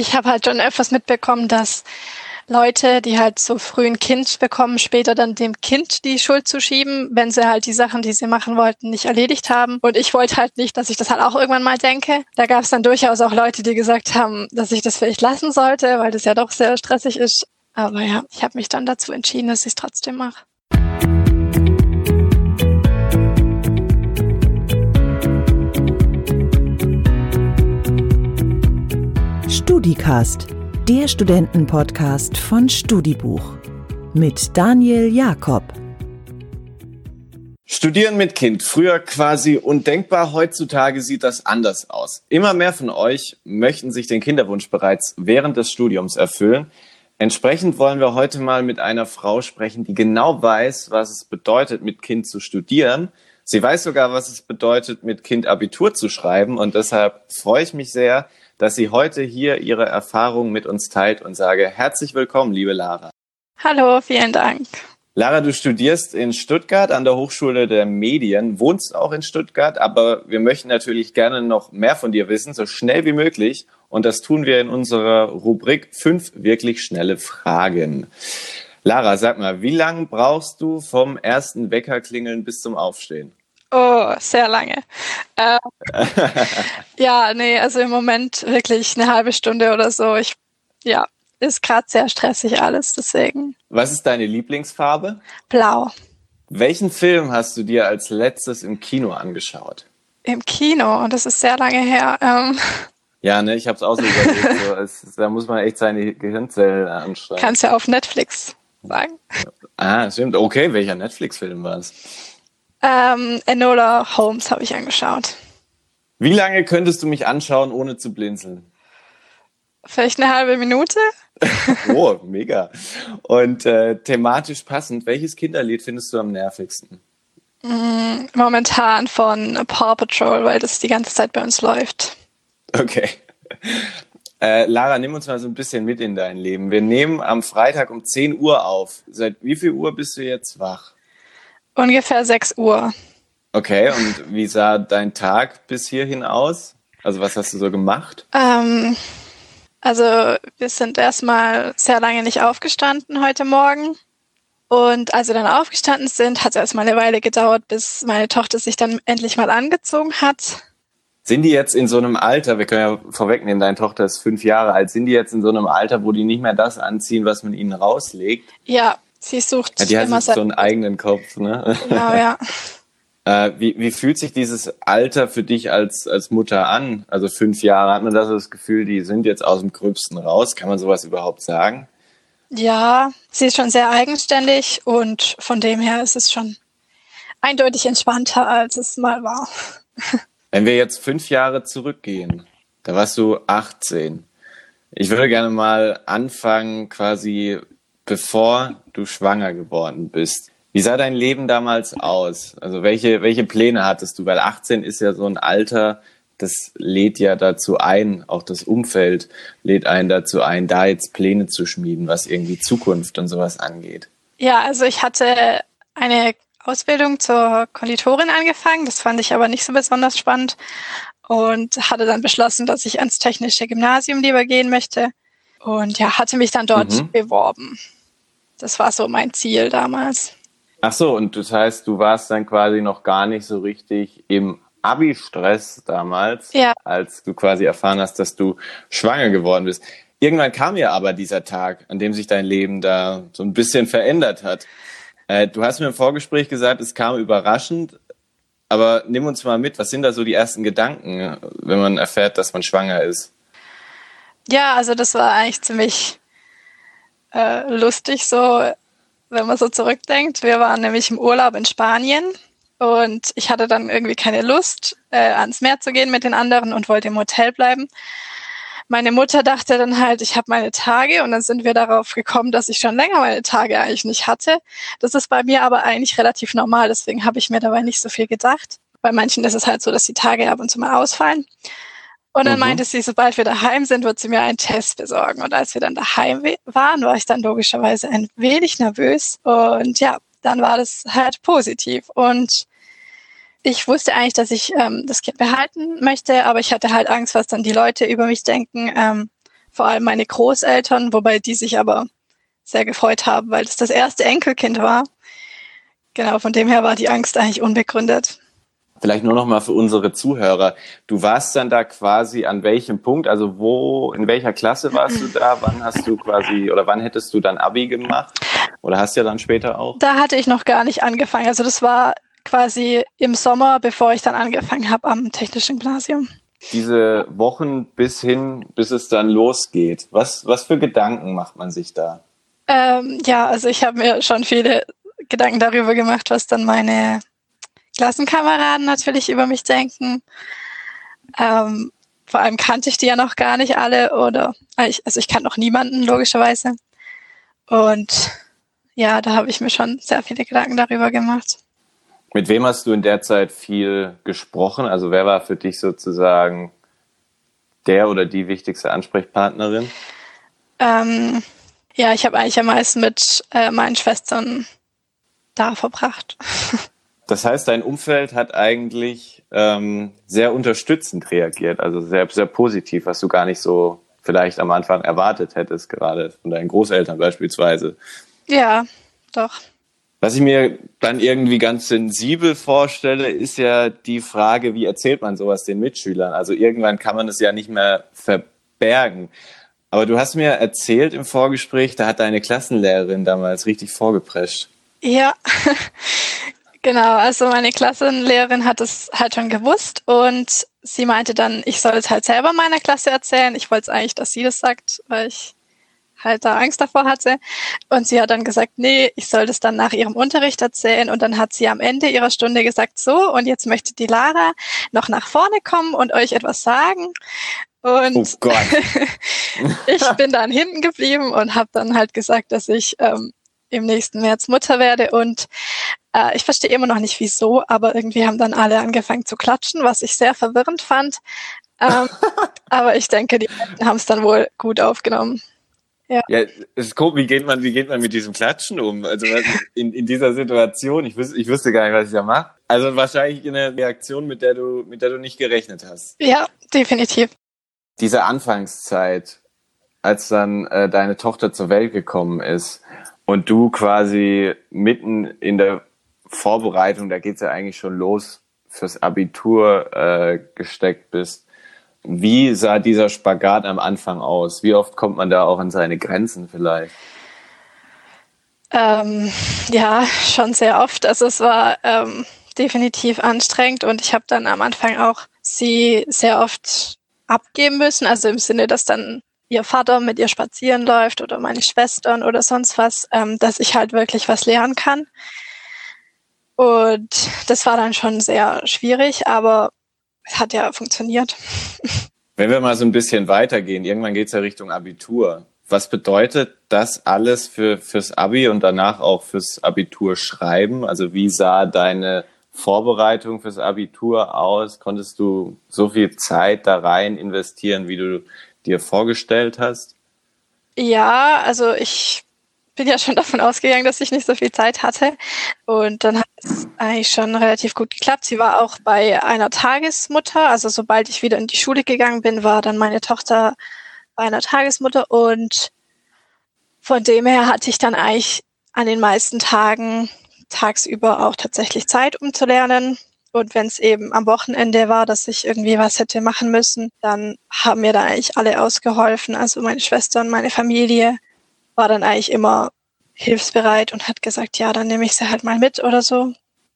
ich habe halt schon öfters mitbekommen, dass Leute, die halt so früh ein Kind bekommen, später dann dem Kind die Schuld zu schieben, wenn sie halt die Sachen, die sie machen wollten, nicht erledigt haben. Und ich wollte halt nicht, dass ich das halt auch irgendwann mal denke. Da gab es dann durchaus auch Leute, die gesagt haben, dass ich das vielleicht lassen sollte, weil das ja doch sehr stressig ist. Aber ja, ich habe mich dann dazu entschieden, dass ich es trotzdem mache. StudiCast, der Studentenpodcast von Studibuch mit Daniel Jakob. Studieren mit Kind, früher quasi undenkbar, heutzutage sieht das anders aus. Immer mehr von euch möchten sich den Kinderwunsch bereits während des Studiums erfüllen. Entsprechend wollen wir heute mal mit einer Frau sprechen, die genau weiß, was es bedeutet, mit Kind zu studieren. Sie weiß sogar, was es bedeutet, mit Kind Abitur zu schreiben. Und deshalb freue ich mich sehr, dass sie heute hier ihre Erfahrungen mit uns teilt und sage herzlich willkommen, liebe Lara. Hallo, vielen Dank. Lara, du studierst in Stuttgart an der Hochschule der Medien, wohnst auch in Stuttgart, aber wir möchten natürlich gerne noch mehr von dir wissen, so schnell wie möglich. Und das tun wir in unserer Rubrik fünf wirklich schnelle Fragen. Lara, sag mal, wie lange brauchst du vom ersten Weckerklingeln bis zum Aufstehen? Oh, sehr lange. Ähm, ja, nee, also im Moment wirklich eine halbe Stunde oder so. Ich, ja, ist gerade sehr stressig alles, deswegen. Was ist deine Lieblingsfarbe? Blau. Welchen Film hast du dir als letztes im Kino angeschaut? Im Kino, und das ist sehr lange her. Ähm. Ja, ne, ich habe es auch so überlegt. So, es, da muss man echt seine Gehirnzellen anstrengen. Kannst ja auf Netflix sagen. Ah, stimmt. Okay, welcher Netflix-Film war es? Ähm, Enola Holmes habe ich angeschaut. Wie lange könntest du mich anschauen, ohne zu blinzeln? Vielleicht eine halbe Minute. oh, mega. Und äh, thematisch passend, welches Kinderlied findest du am nervigsten? Mm, momentan von Paw Patrol, weil das die ganze Zeit bei uns läuft. Okay. Äh, Lara, nimm uns mal so ein bisschen mit in dein Leben. Wir nehmen am Freitag um 10 Uhr auf. Seit wie viel Uhr bist du jetzt wach? Ungefähr 6 Uhr. Okay, und wie sah dein Tag bis hierhin aus? Also was hast du so gemacht? Ähm, also wir sind erstmal sehr lange nicht aufgestanden heute Morgen. Und als wir dann aufgestanden sind, hat es erstmal eine Weile gedauert, bis meine Tochter sich dann endlich mal angezogen hat. Sind die jetzt in so einem Alter, wir können ja vorwegnehmen, deine Tochter ist fünf Jahre alt, sind die jetzt in so einem Alter, wo die nicht mehr das anziehen, was man ihnen rauslegt? Ja, Sie sucht ja, die hat immer so einen eigenen Kopf, ne? Genau, ja. äh, wie, wie fühlt sich dieses Alter für dich als, als Mutter an? Also fünf Jahre, hat man da so das Gefühl, die sind jetzt aus dem Gröbsten raus? Kann man sowas überhaupt sagen? Ja, sie ist schon sehr eigenständig und von dem her ist es schon eindeutig entspannter, als es mal war. Wenn wir jetzt fünf Jahre zurückgehen, da warst du 18. Ich würde gerne mal anfangen, quasi bevor du schwanger geworden bist. Wie sah dein Leben damals aus? Also welche, welche Pläne hattest du? Weil 18 ist ja so ein Alter, das lädt ja dazu ein, auch das Umfeld lädt einen dazu ein, da jetzt Pläne zu schmieden, was irgendwie Zukunft und sowas angeht. Ja, also ich hatte eine Ausbildung zur Konditorin angefangen. Das fand ich aber nicht so besonders spannend und hatte dann beschlossen, dass ich ans technische Gymnasium lieber gehen möchte und ja, hatte mich dann dort mhm. beworben. Das war so mein Ziel damals. Ach so, und das heißt, du warst dann quasi noch gar nicht so richtig im Abi-Stress damals, ja. als du quasi erfahren hast, dass du schwanger geworden bist. Irgendwann kam ja aber dieser Tag, an dem sich dein Leben da so ein bisschen verändert hat. Äh, du hast mir im Vorgespräch gesagt, es kam überraschend, aber nimm uns mal mit, was sind da so die ersten Gedanken, wenn man erfährt, dass man schwanger ist? Ja, also das war eigentlich ziemlich äh, lustig, so wenn man so zurückdenkt. Wir waren nämlich im Urlaub in Spanien und ich hatte dann irgendwie keine Lust, äh, ans Meer zu gehen mit den anderen und wollte im Hotel bleiben. Meine Mutter dachte dann halt, ich habe meine Tage und dann sind wir darauf gekommen, dass ich schon länger meine Tage eigentlich nicht hatte. Das ist bei mir aber eigentlich relativ normal, deswegen habe ich mir dabei nicht so viel gedacht. Bei manchen ist es halt so, dass die Tage ab und zu mal ausfallen. Und dann mhm. meinte sie, sobald wir daheim sind, wird sie mir einen Test besorgen. Und als wir dann daheim waren, war ich dann logischerweise ein wenig nervös. Und ja, dann war das halt positiv. Und ich wusste eigentlich, dass ich ähm, das Kind behalten möchte, aber ich hatte halt Angst, was dann die Leute über mich denken. Ähm, vor allem meine Großeltern, wobei die sich aber sehr gefreut haben, weil es das erste Enkelkind war. Genau, von dem her war die Angst eigentlich unbegründet. Vielleicht nur noch mal für unsere Zuhörer. Du warst dann da quasi an welchem Punkt? Also wo, in welcher Klasse warst du da? Wann hast du quasi oder wann hättest du dann Abi gemacht? Oder hast du ja dann später auch? Da hatte ich noch gar nicht angefangen. Also das war quasi im Sommer, bevor ich dann angefangen habe am Technischen Gymnasium. Diese Wochen bis hin, bis es dann losgeht. Was, was für Gedanken macht man sich da? Ähm, ja, also ich habe mir schon viele Gedanken darüber gemacht, was dann meine Klassenkameraden natürlich über mich denken. Ähm, vor allem kannte ich die ja noch gar nicht alle oder also ich kannte noch niemanden logischerweise. Und ja, da habe ich mir schon sehr viele Gedanken darüber gemacht. Mit wem hast du in der Zeit viel gesprochen? Also wer war für dich sozusagen der oder die wichtigste Ansprechpartnerin? Ähm, ja, ich habe eigentlich am meisten mit äh, meinen Schwestern da verbracht. Das heißt, dein Umfeld hat eigentlich ähm, sehr unterstützend reagiert, also sehr, sehr positiv, was du gar nicht so vielleicht am Anfang erwartet hättest, gerade von deinen Großeltern beispielsweise. Ja, doch. Was ich mir dann irgendwie ganz sensibel vorstelle, ist ja die Frage, wie erzählt man sowas den Mitschülern? Also irgendwann kann man es ja nicht mehr verbergen. Aber du hast mir erzählt im Vorgespräch, da hat deine Klassenlehrerin damals richtig vorgeprescht. Ja, Genau, also meine Klassenlehrerin hat es halt schon gewusst und sie meinte dann, ich soll es halt selber meiner Klasse erzählen. Ich wollte es eigentlich, dass sie das sagt, weil ich halt da Angst davor hatte. Und sie hat dann gesagt, nee, ich soll das dann nach ihrem Unterricht erzählen. Und dann hat sie am Ende ihrer Stunde gesagt, so, und jetzt möchte die Lara noch nach vorne kommen und euch etwas sagen. Und oh Gott. ich bin dann hinten geblieben und habe dann halt gesagt, dass ich ähm, im nächsten März Mutter werde und äh, ich verstehe immer noch nicht wieso, aber irgendwie haben dann alle angefangen zu klatschen, was ich sehr verwirrend fand. Ähm, aber ich denke, die haben es dann wohl gut aufgenommen. Ja. ja, es ist komisch, wie geht man, wie geht man mit diesem Klatschen um? Also in, in dieser Situation, ich wüsste, ich wüsste gar nicht, was ich da mache. Also wahrscheinlich eine Reaktion, mit der du, mit der du nicht gerechnet hast. Ja, definitiv. Diese Anfangszeit, als dann äh, deine Tochter zur Welt gekommen ist und du quasi mitten in der Vorbereitung, da geht's ja eigentlich schon los, fürs Abitur äh, gesteckt bist. Wie sah dieser Spagat am Anfang aus? Wie oft kommt man da auch an seine Grenzen vielleicht? Ähm, ja, schon sehr oft. Also es war ähm, definitiv anstrengend und ich habe dann am Anfang auch sie sehr oft abgeben müssen. Also im Sinne, dass dann ihr Vater mit ihr spazieren läuft oder meine Schwestern oder sonst was, ähm, dass ich halt wirklich was lernen kann. Und das war dann schon sehr schwierig, aber es hat ja funktioniert. Wenn wir mal so ein bisschen weitergehen, irgendwann geht es ja Richtung Abitur. Was bedeutet das alles für, fürs Abi und danach auch fürs Abitur schreiben? Also wie sah deine Vorbereitung fürs Abitur aus? Konntest du so viel Zeit da rein investieren, wie du dir vorgestellt hast? Ja, also ich bin ja schon davon ausgegangen, dass ich nicht so viel Zeit hatte. Und dann hat es eigentlich schon relativ gut geklappt. Sie war auch bei einer Tagesmutter. Also sobald ich wieder in die Schule gegangen bin, war dann meine Tochter bei einer Tagesmutter. Und von dem her hatte ich dann eigentlich an den meisten Tagen tagsüber auch tatsächlich Zeit, um zu lernen. Und wenn es eben am Wochenende war, dass ich irgendwie was hätte machen müssen, dann haben mir da eigentlich alle ausgeholfen. Also meine Schwester und meine Familie war dann eigentlich immer hilfsbereit und hat gesagt, ja, dann nehme ich sie halt mal mit oder so.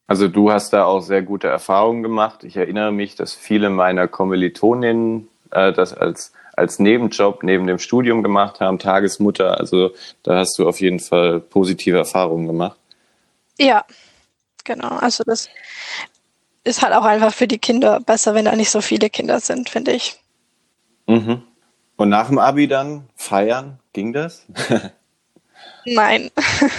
Also du hast da auch sehr gute Erfahrungen gemacht. Ich erinnere mich, dass viele meiner Kommilitoninnen äh, das als, als Nebenjob neben dem Studium gemacht haben, Tagesmutter. Also da hast du auf jeden Fall positive Erfahrungen gemacht. Ja, genau. Also das ist halt auch einfach für die Kinder besser, wenn da nicht so viele Kinder sind, finde ich. Mhm. Und nach dem Abi dann feiern, ging das? Nein.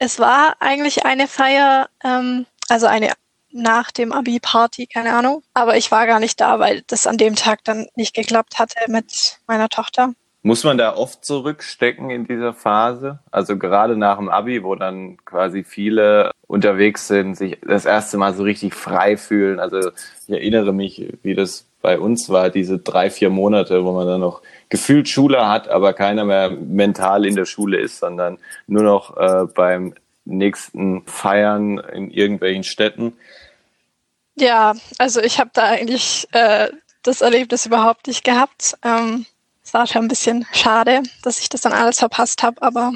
Es war eigentlich eine Feier, ähm, also eine nach dem Abi-Party, keine Ahnung. Aber ich war gar nicht da, weil das an dem Tag dann nicht geklappt hatte mit meiner Tochter. Muss man da oft zurückstecken in dieser Phase? Also gerade nach dem Abi, wo dann quasi viele unterwegs sind, sich das erste Mal so richtig frei fühlen. Also ich erinnere mich, wie das bei uns war, diese drei, vier Monate, wo man dann noch gefühlt Schule hat, aber keiner mehr mental in der Schule ist, sondern nur noch äh, beim nächsten Feiern in irgendwelchen Städten. Ja, also ich habe da eigentlich äh, das Erlebnis überhaupt nicht gehabt. Ähm, es war schon ein bisschen schade, dass ich das dann alles verpasst habe, aber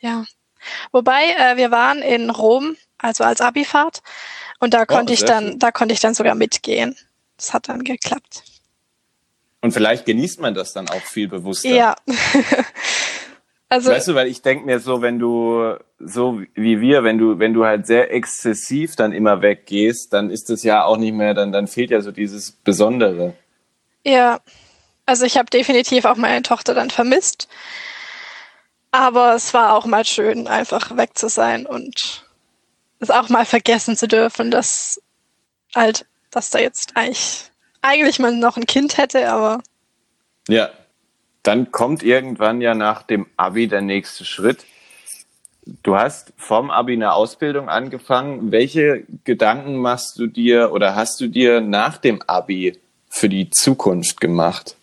ja. Wobei, äh, wir waren in Rom, also als Abifahrt, und da konnte oh, ich dann, schön. da konnte ich dann sogar mitgehen. Das hat dann geklappt. Und vielleicht genießt man das dann auch viel bewusster. Ja. also, weißt du, weil ich denke mir so, wenn du so wie wir, wenn du wenn du halt sehr exzessiv dann immer weggehst, dann ist es ja auch nicht mehr, dann dann fehlt ja so dieses Besondere. Ja. Also ich habe definitiv auch meine Tochter dann vermisst. Aber es war auch mal schön, einfach weg zu sein und es auch mal vergessen zu dürfen, dass halt, dass da jetzt eigentlich, eigentlich man noch ein Kind hätte, aber. Ja. Dann kommt irgendwann ja nach dem Abi der nächste Schritt. Du hast vom Abi eine Ausbildung angefangen. Welche Gedanken machst du dir oder hast du dir nach dem Abi für die Zukunft gemacht?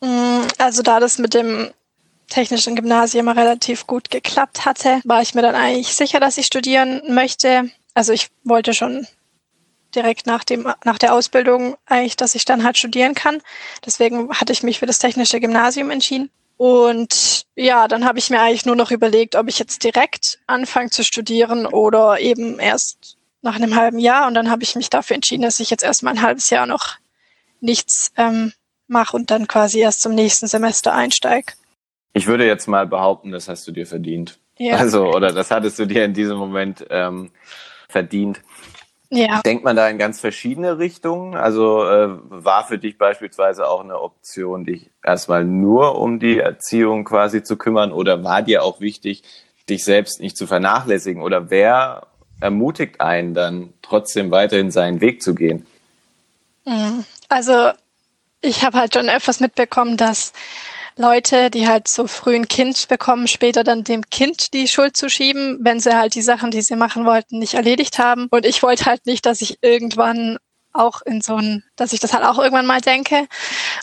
Mm, also da das mit dem technischen Gymnasium relativ gut geklappt hatte, war ich mir dann eigentlich sicher, dass ich studieren möchte. Also ich wollte schon direkt nach dem nach der Ausbildung eigentlich, dass ich dann halt studieren kann. Deswegen hatte ich mich für das technische Gymnasium entschieden. Und ja, dann habe ich mir eigentlich nur noch überlegt, ob ich jetzt direkt anfange zu studieren oder eben erst nach einem halben Jahr. Und dann habe ich mich dafür entschieden, dass ich jetzt erstmal ein halbes Jahr noch nichts ähm, mache und dann quasi erst zum nächsten Semester einsteige. Ich würde jetzt mal behaupten, das hast du dir verdient. Ja. Also, oder das hattest du dir in diesem Moment ähm, verdient. Ja. Denkt man da in ganz verschiedene Richtungen? Also äh, war für dich beispielsweise auch eine Option, dich erstmal nur um die Erziehung quasi zu kümmern oder war dir auch wichtig, dich selbst nicht zu vernachlässigen? Oder wer ermutigt einen dann trotzdem weiterhin seinen Weg zu gehen? Mhm. Also ich habe halt schon öfters mitbekommen, dass Leute, die halt so früh ein Kind bekommen, später dann dem Kind die Schuld zu schieben, wenn sie halt die Sachen, die sie machen wollten, nicht erledigt haben. Und ich wollte halt nicht, dass ich irgendwann auch in so ein, dass ich das halt auch irgendwann mal denke.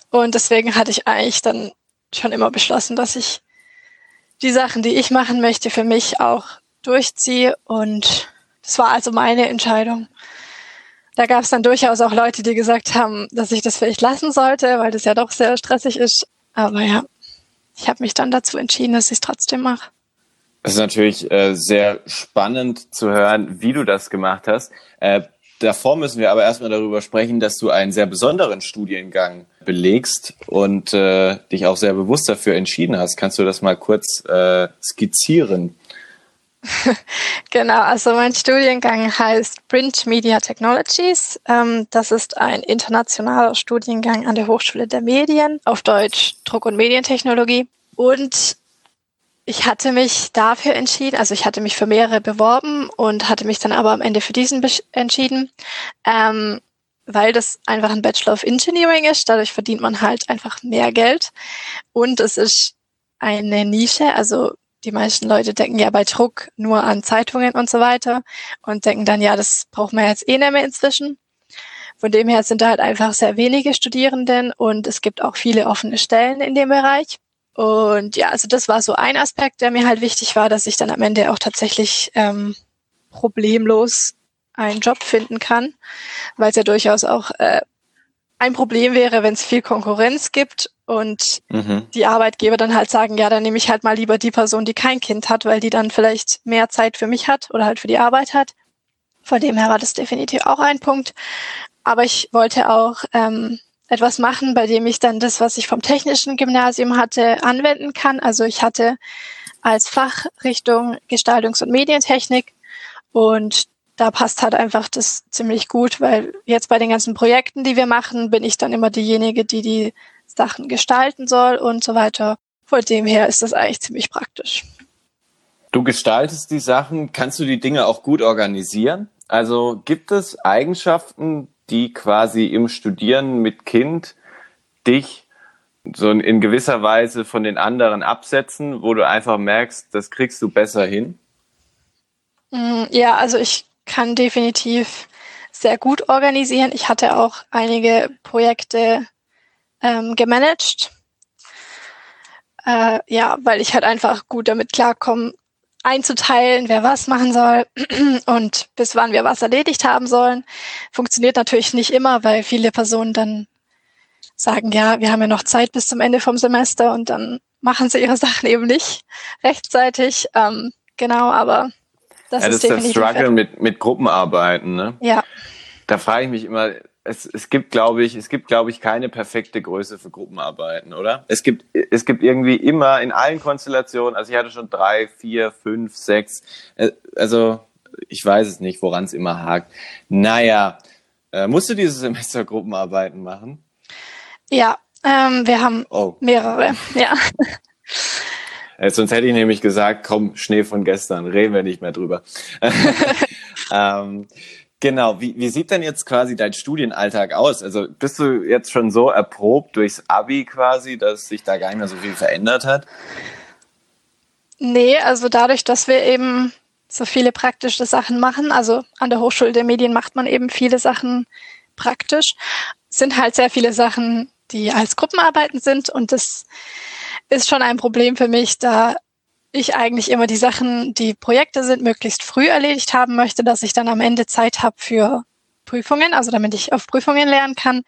Und deswegen hatte ich eigentlich dann schon immer beschlossen, dass ich die Sachen, die ich machen möchte, für mich auch durchziehe. Und das war also meine Entscheidung. Da gab es dann durchaus auch Leute, die gesagt haben, dass ich das vielleicht lassen sollte, weil das ja doch sehr stressig ist. Aber ja, ich habe mich dann dazu entschieden, dass ich es trotzdem mache. Es ist natürlich äh, sehr spannend zu hören, wie du das gemacht hast. Äh, davor müssen wir aber erstmal darüber sprechen, dass du einen sehr besonderen Studiengang belegst und äh, dich auch sehr bewusst dafür entschieden hast. Kannst du das mal kurz äh, skizzieren? genau, also mein Studiengang heißt Print Media Technologies. Ähm, das ist ein internationaler Studiengang an der Hochschule der Medien, auf Deutsch Druck- und Medientechnologie. Und ich hatte mich dafür entschieden, also ich hatte mich für mehrere beworben und hatte mich dann aber am Ende für diesen entschieden, ähm, weil das einfach ein Bachelor of Engineering ist. Dadurch verdient man halt einfach mehr Geld und es ist eine Nische, also die meisten Leute denken ja bei Druck nur an Zeitungen und so weiter und denken dann, ja, das braucht man jetzt eh nicht mehr inzwischen. Von dem her sind da halt einfach sehr wenige Studierenden und es gibt auch viele offene Stellen in dem Bereich. Und ja, also das war so ein Aspekt, der mir halt wichtig war, dass ich dann am Ende auch tatsächlich ähm, problemlos einen Job finden kann, weil es ja durchaus auch äh, ein Problem wäre, wenn es viel Konkurrenz gibt und mhm. die Arbeitgeber dann halt sagen, ja, dann nehme ich halt mal lieber die Person, die kein Kind hat, weil die dann vielleicht mehr Zeit für mich hat oder halt für die Arbeit hat. Von dem her war das definitiv auch ein Punkt. Aber ich wollte auch ähm, etwas machen, bei dem ich dann das, was ich vom technischen Gymnasium hatte, anwenden kann. Also ich hatte als Fachrichtung Gestaltungs- und Medientechnik und da passt halt einfach das ziemlich gut, weil jetzt bei den ganzen Projekten, die wir machen, bin ich dann immer diejenige, die die Sachen gestalten soll und so weiter. Von dem her ist das eigentlich ziemlich praktisch. Du gestaltest die Sachen, kannst du die Dinge auch gut organisieren? Also gibt es Eigenschaften, die quasi im Studieren mit Kind dich so in gewisser Weise von den anderen absetzen, wo du einfach merkst, das kriegst du besser hin? Mm, ja, also ich kann definitiv sehr gut organisieren. Ich hatte auch einige Projekte ähm, gemanagt. Äh, ja, weil ich halt einfach gut damit klarkomme, einzuteilen, wer was machen soll und bis wann wir was erledigt haben sollen. Funktioniert natürlich nicht immer, weil viele Personen dann sagen, ja, wir haben ja noch Zeit bis zum Ende vom Semester und dann machen sie ihre Sachen eben nicht rechtzeitig. Ähm, genau, aber das, ja, das ist, ist der Struggle mit, mit Gruppenarbeiten, ne? Ja. Da frage ich mich immer, es, es gibt, glaube ich, es gibt, glaube ich, keine perfekte Größe für Gruppenarbeiten, oder? Es gibt, es gibt irgendwie immer in allen Konstellationen, also ich hatte schon drei, vier, fünf, sechs, äh, also ich weiß es nicht, woran es immer hakt. Naja, äh, musst du dieses Semester Gruppenarbeiten machen? Ja, ähm, wir haben oh. mehrere, ja. Äh, sonst hätte ich nämlich gesagt, komm, Schnee von gestern, reden wir nicht mehr drüber. ähm, genau, wie, wie sieht denn jetzt quasi dein Studienalltag aus? Also bist du jetzt schon so erprobt durchs Abi quasi, dass sich da gar nicht mehr so viel verändert hat? Nee, also dadurch, dass wir eben so viele praktische Sachen machen, also an der Hochschule der Medien macht man eben viele Sachen praktisch, sind halt sehr viele Sachen, die als Gruppenarbeiten sind und das ist schon ein Problem für mich, da ich eigentlich immer die Sachen, die Projekte sind, möglichst früh erledigt haben möchte, dass ich dann am Ende Zeit habe für Prüfungen, also damit ich auf Prüfungen lernen kann.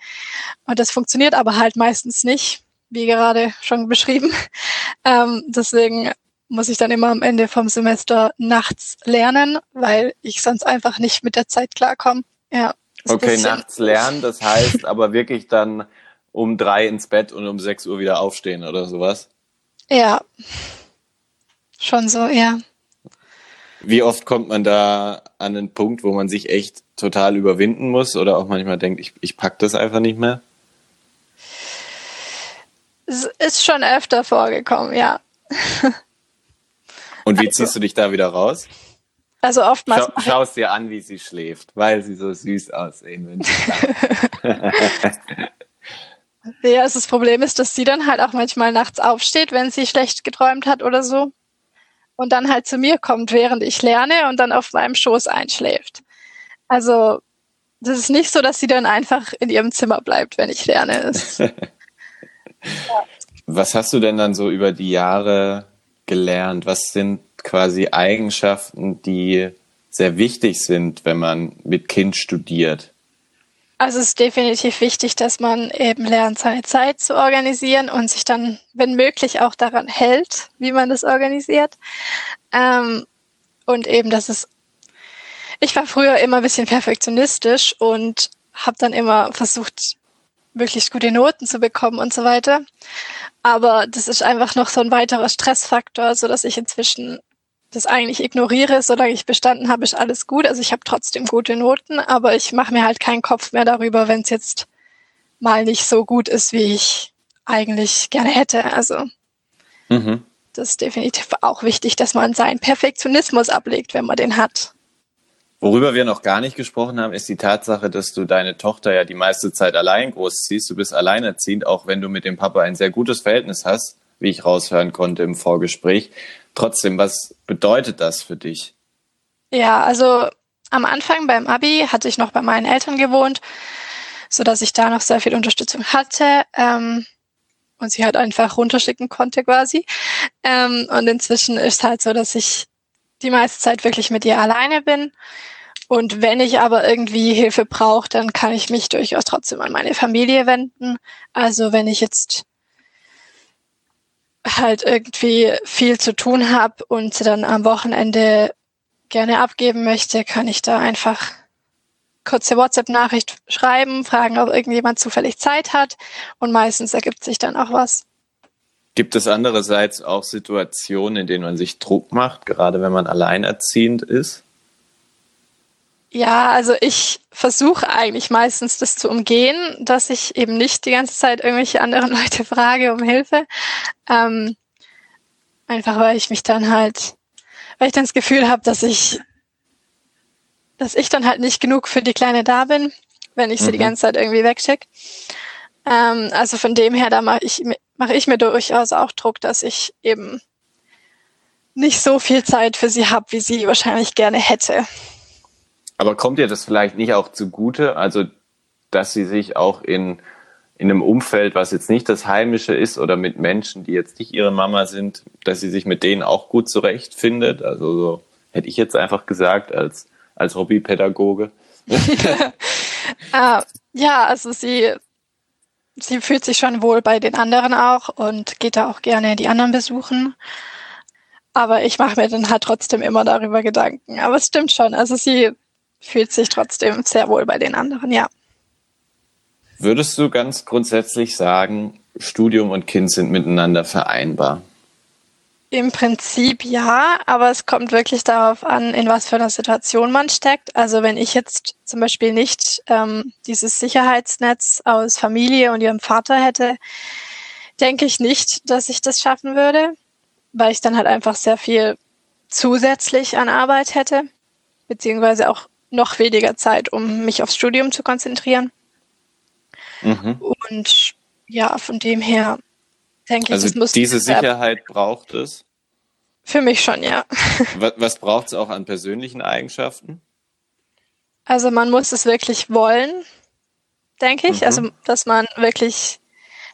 Und das funktioniert aber halt meistens nicht, wie gerade schon beschrieben. Ähm, deswegen muss ich dann immer am Ende vom Semester nachts lernen, weil ich sonst einfach nicht mit der Zeit klarkomme. Ja. Okay, nachts lernen, das heißt aber wirklich dann um drei ins Bett und um sechs Uhr wieder aufstehen oder sowas? Ja, schon so, ja. Wie oft kommt man da an den Punkt, wo man sich echt total überwinden muss oder auch manchmal denkt, ich, ich pack das einfach nicht mehr? Es ist schon öfter vorgekommen, ja. Und wie ziehst du dich da wieder raus? Also oftmals. Schau, Schau es dir an, wie sie schläft, weil sie so süß aussehen. Ja, also das Problem ist, dass sie dann halt auch manchmal nachts aufsteht, wenn sie schlecht geträumt hat oder so. Und dann halt zu mir kommt, während ich lerne und dann auf meinem Schoß einschläft. Also, das ist nicht so, dass sie dann einfach in ihrem Zimmer bleibt, wenn ich lerne. ja. Was hast du denn dann so über die Jahre gelernt? Was sind quasi Eigenschaften, die sehr wichtig sind, wenn man mit Kind studiert? Also es ist definitiv wichtig, dass man eben lernt, seine Zeit zu organisieren und sich dann, wenn möglich, auch daran hält, wie man das organisiert. Ähm, und eben, dass es, ich war früher immer ein bisschen perfektionistisch und habe dann immer versucht, möglichst gute Noten zu bekommen und so weiter. Aber das ist einfach noch so ein weiterer Stressfaktor, so dass ich inzwischen das eigentlich ignoriere, solange ich bestanden habe, ist alles gut. Also ich habe trotzdem gute Noten, aber ich mache mir halt keinen Kopf mehr darüber, wenn es jetzt mal nicht so gut ist, wie ich eigentlich gerne hätte. Also mhm. das ist definitiv auch wichtig, dass man seinen Perfektionismus ablegt, wenn man den hat. Worüber wir noch gar nicht gesprochen haben, ist die Tatsache, dass du deine Tochter ja die meiste Zeit allein großziehst. Du bist alleinerziehend, auch wenn du mit dem Papa ein sehr gutes Verhältnis hast, wie ich raushören konnte im Vorgespräch. Trotzdem, was bedeutet das für dich? Ja, also am Anfang beim Abi hatte ich noch bei meinen Eltern gewohnt, so dass ich da noch sehr viel Unterstützung hatte ähm, und sie halt einfach runterschicken konnte quasi. Ähm, und inzwischen ist halt so, dass ich die meiste Zeit wirklich mit ihr alleine bin. Und wenn ich aber irgendwie Hilfe brauche, dann kann ich mich durchaus trotzdem an meine Familie wenden. Also wenn ich jetzt halt irgendwie viel zu tun habe und dann am Wochenende gerne abgeben möchte, kann ich da einfach kurze WhatsApp-Nachricht schreiben, fragen, ob irgendjemand zufällig Zeit hat und meistens ergibt sich dann auch was. Gibt es andererseits auch Situationen, in denen man sich Druck macht, gerade wenn man alleinerziehend ist? Ja, also ich versuche eigentlich meistens das zu umgehen, dass ich eben nicht die ganze Zeit irgendwelche anderen Leute frage um Hilfe. Ähm, einfach weil ich mich dann halt, weil ich dann das Gefühl habe, dass ich, dass ich dann halt nicht genug für die Kleine da bin, wenn ich sie mhm. die ganze Zeit irgendwie wegschicke. Ähm, also von dem her, da mache ich mache ich mir durchaus auch Druck, dass ich eben nicht so viel Zeit für sie habe, wie sie wahrscheinlich gerne hätte. Aber kommt ihr das vielleicht nicht auch zugute? Also, dass sie sich auch in, in einem Umfeld, was jetzt nicht das Heimische ist oder mit Menschen, die jetzt nicht ihre Mama sind, dass sie sich mit denen auch gut zurechtfindet? Also, so hätte ich jetzt einfach gesagt als, als Hobbypädagoge. äh, ja, also sie, sie fühlt sich schon wohl bei den anderen auch und geht da auch gerne die anderen besuchen. Aber ich mache mir dann halt trotzdem immer darüber Gedanken. Aber es stimmt schon. Also sie fühlt sich trotzdem sehr wohl bei den anderen, ja. Würdest du ganz grundsätzlich sagen, Studium und Kind sind miteinander vereinbar? Im Prinzip ja, aber es kommt wirklich darauf an, in was für einer Situation man steckt. Also wenn ich jetzt zum Beispiel nicht ähm, dieses Sicherheitsnetz aus Familie und ihrem Vater hätte, denke ich nicht, dass ich das schaffen würde, weil ich dann halt einfach sehr viel zusätzlich an Arbeit hätte, beziehungsweise auch noch weniger Zeit, um mich aufs Studium zu konzentrieren. Mhm. Und ja, von dem her denke also ich, muss diese Sicherheit braucht es. Für mich schon, ja. Was, was braucht es auch an persönlichen Eigenschaften? Also man muss es wirklich wollen, denke ich. Mhm. Also dass man wirklich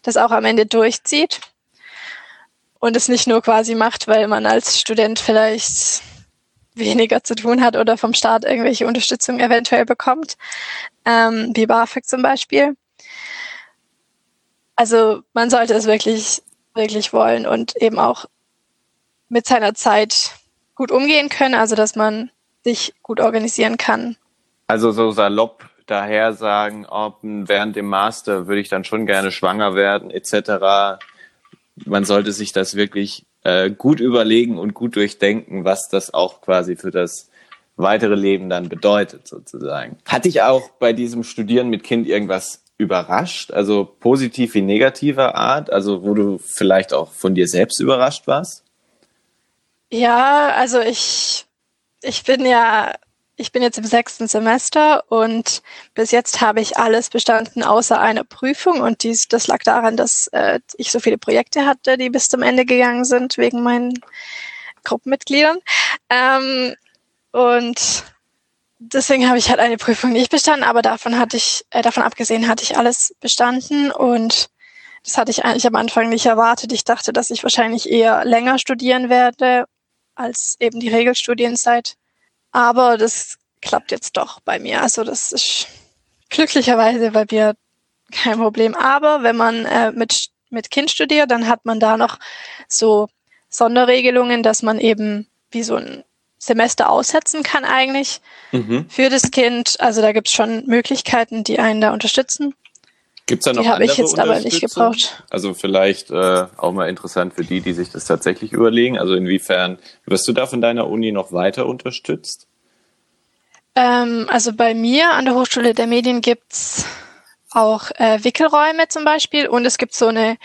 das auch am Ende durchzieht und es nicht nur quasi macht, weil man als Student vielleicht weniger zu tun hat oder vom Staat irgendwelche Unterstützung eventuell bekommt, ähm, wie BAföG zum Beispiel. Also man sollte es wirklich, wirklich wollen und eben auch mit seiner Zeit gut umgehen können, also dass man sich gut organisieren kann. Also so salopp daher sagen, oh, während dem Master würde ich dann schon gerne schwanger werden, etc. Man sollte sich das wirklich äh, gut überlegen und gut durchdenken, was das auch quasi für das weitere Leben dann bedeutet, sozusagen. Hatte ich auch bei diesem Studieren mit Kind irgendwas überrascht, also positiv wie negativer Art, also wo du vielleicht auch von dir selbst überrascht warst? Ja, also ich, ich bin ja ich bin jetzt im sechsten Semester und bis jetzt habe ich alles bestanden außer einer Prüfung und dies, das lag daran, dass äh, ich so viele Projekte hatte, die bis zum Ende gegangen sind wegen meinen Gruppenmitgliedern. Ähm, und deswegen habe ich halt eine Prüfung nicht bestanden, aber davon hatte ich, äh, davon abgesehen hatte ich alles bestanden und das hatte ich eigentlich am Anfang nicht erwartet. Ich dachte, dass ich wahrscheinlich eher länger studieren werde als eben die Regelstudienzeit. Aber das klappt jetzt doch bei mir. Also das ist glücklicherweise bei mir kein Problem. Aber wenn man äh, mit, mit Kind studiert, dann hat man da noch so Sonderregelungen, dass man eben wie so ein Semester aussetzen kann eigentlich mhm. für das Kind. Also da gibt's schon Möglichkeiten, die einen da unterstützen. Gibt's da noch die habe ich jetzt aber nicht gebraucht. Also vielleicht äh, auch mal interessant für die, die sich das tatsächlich überlegen. Also inwiefern wirst du da von deiner Uni noch weiter unterstützt? Ähm, also bei mir an der Hochschule der Medien gibt's auch äh, Wickelräume zum Beispiel und es gibt so eine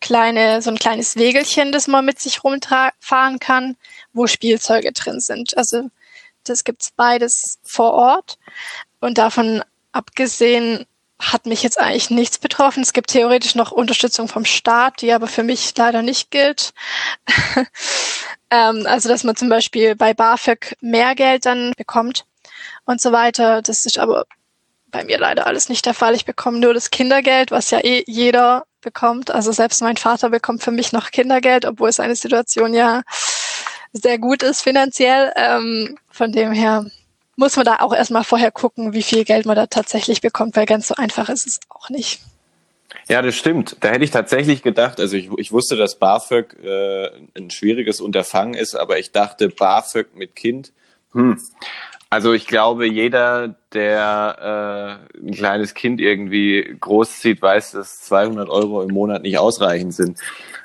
kleine, so ein kleines Wegelchen, das man mit sich rumfahren kann, wo Spielzeuge drin sind. Also das gibt's beides vor Ort und davon abgesehen hat mich jetzt eigentlich nichts betroffen. Es gibt theoretisch noch Unterstützung vom Staat, die aber für mich leider nicht gilt. ähm, also, dass man zum Beispiel bei BAföG mehr Geld dann bekommt und so weiter. Das ist aber bei mir leider alles nicht der Fall. Ich bekomme nur das Kindergeld, was ja eh jeder bekommt. Also selbst mein Vater bekommt für mich noch Kindergeld, obwohl seine Situation ja sehr gut ist finanziell. Ähm, von dem her muss man da auch erstmal vorher gucken, wie viel Geld man da tatsächlich bekommt, weil ganz so einfach ist es auch nicht. Ja, das stimmt. Da hätte ich tatsächlich gedacht, also ich, ich wusste, dass BAföG äh, ein schwieriges Unterfangen ist, aber ich dachte, BAföG mit Kind, hm. Also ich glaube, jeder, der äh, ein kleines Kind irgendwie großzieht, weiß, dass 200 Euro im Monat nicht ausreichend sind.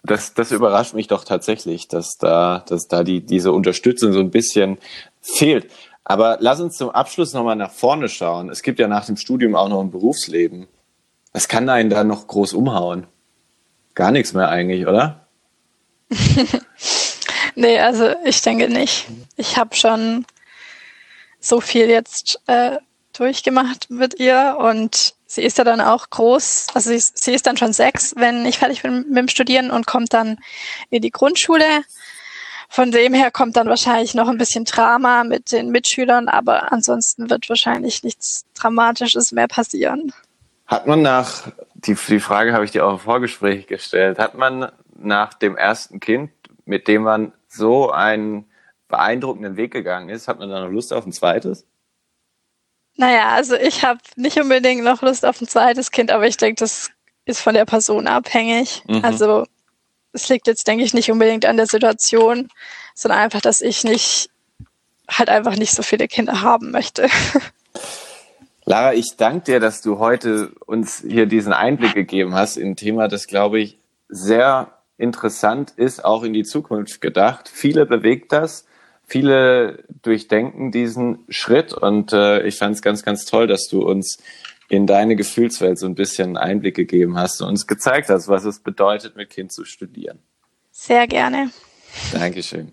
Das, das überrascht mich doch tatsächlich, dass da, dass da die, diese Unterstützung so ein bisschen fehlt. Aber lass uns zum Abschluss nochmal nach vorne schauen. Es gibt ja nach dem Studium auch noch ein Berufsleben. Was kann einen da noch groß umhauen? Gar nichts mehr eigentlich, oder? nee, also ich denke nicht. Ich habe schon so viel jetzt äh, durchgemacht mit ihr und sie ist ja dann auch groß, also sie ist, sie ist dann schon sechs, wenn ich fertig bin mit dem Studieren und kommt dann in die Grundschule. Von dem her kommt dann wahrscheinlich noch ein bisschen Drama mit den Mitschülern, aber ansonsten wird wahrscheinlich nichts Dramatisches mehr passieren. Hat man nach, die, die Frage habe ich dir auch im Vorgespräch gestellt, hat man nach dem ersten Kind, mit dem man so einen beeindruckenden Weg gegangen ist, hat man dann noch Lust auf ein zweites? Naja, also ich habe nicht unbedingt noch Lust auf ein zweites Kind, aber ich denke, das ist von der Person abhängig. Mhm. Also es liegt jetzt, denke ich, nicht unbedingt an der Situation, sondern einfach, dass ich nicht, halt einfach nicht so viele Kinder haben möchte. Lara, ich danke dir, dass du heute uns hier diesen Einblick gegeben hast in ein Thema, das, glaube ich, sehr interessant ist, auch in die Zukunft gedacht. Viele bewegt das, viele durchdenken diesen Schritt und äh, ich fand es ganz, ganz toll, dass du uns in deine Gefühlswelt so ein bisschen Einblick gegeben hast und uns gezeigt hast, was es bedeutet, mit Kind zu studieren. Sehr gerne. Dankeschön.